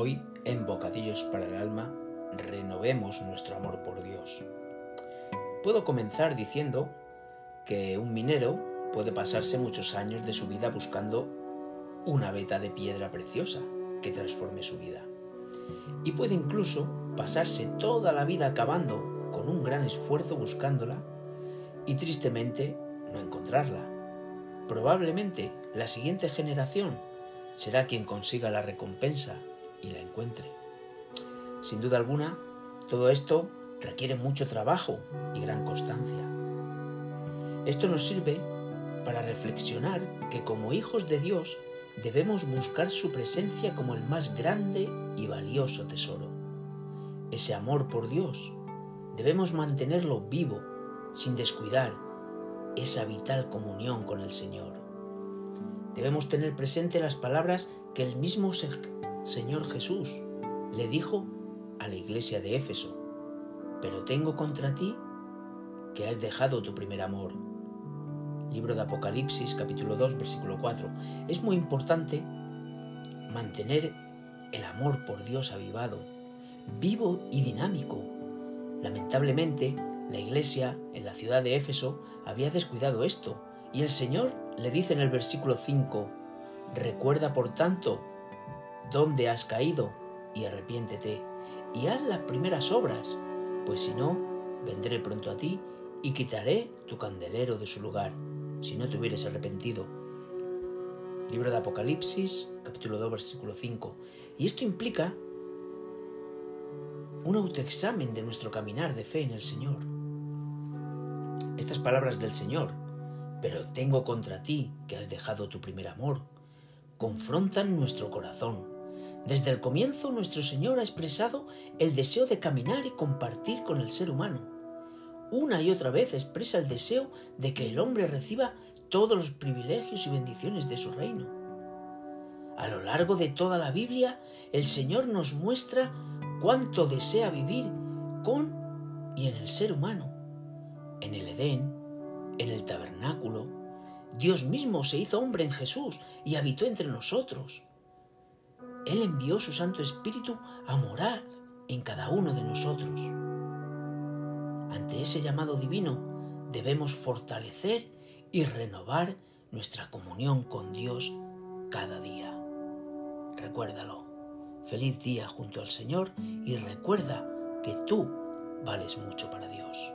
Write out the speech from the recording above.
Hoy, en Bocadillos para el Alma, renovemos nuestro amor por Dios. Puedo comenzar diciendo que un minero puede pasarse muchos años de su vida buscando una veta de piedra preciosa que transforme su vida. Y puede incluso pasarse toda la vida acabando con un gran esfuerzo buscándola y tristemente no encontrarla. Probablemente la siguiente generación será quien consiga la recompensa y la encuentre. Sin duda alguna, todo esto requiere mucho trabajo y gran constancia. Esto nos sirve para reflexionar que como hijos de Dios debemos buscar su presencia como el más grande y valioso tesoro. Ese amor por Dios debemos mantenerlo vivo sin descuidar esa vital comunión con el Señor. Debemos tener presente las palabras que el mismo Señor Jesús le dijo a la iglesia de Éfeso, pero tengo contra ti que has dejado tu primer amor. Libro de Apocalipsis capítulo 2 versículo 4. Es muy importante mantener el amor por Dios avivado, vivo y dinámico. Lamentablemente, la iglesia en la ciudad de Éfeso había descuidado esto y el Señor le dice en el versículo 5, recuerda por tanto dónde has caído y arrepiéntete y haz las primeras obras, pues si no, vendré pronto a ti y quitaré tu candelero de su lugar, si no te hubieras arrepentido. Libro de Apocalipsis, capítulo 2, versículo 5. Y esto implica un autoexamen de nuestro caminar de fe en el Señor. Estas palabras del Señor, pero tengo contra ti que has dejado tu primer amor, confrontan nuestro corazón desde el comienzo nuestro Señor ha expresado el deseo de caminar y compartir con el ser humano. Una y otra vez expresa el deseo de que el hombre reciba todos los privilegios y bendiciones de su reino. A lo largo de toda la Biblia, el Señor nos muestra cuánto desea vivir con y en el ser humano. En el Edén, en el tabernáculo, Dios mismo se hizo hombre en Jesús y habitó entre nosotros. Él envió su Santo Espíritu a morar en cada uno de nosotros. Ante ese llamado divino debemos fortalecer y renovar nuestra comunión con Dios cada día. Recuérdalo. Feliz día junto al Señor y recuerda que tú vales mucho para Dios.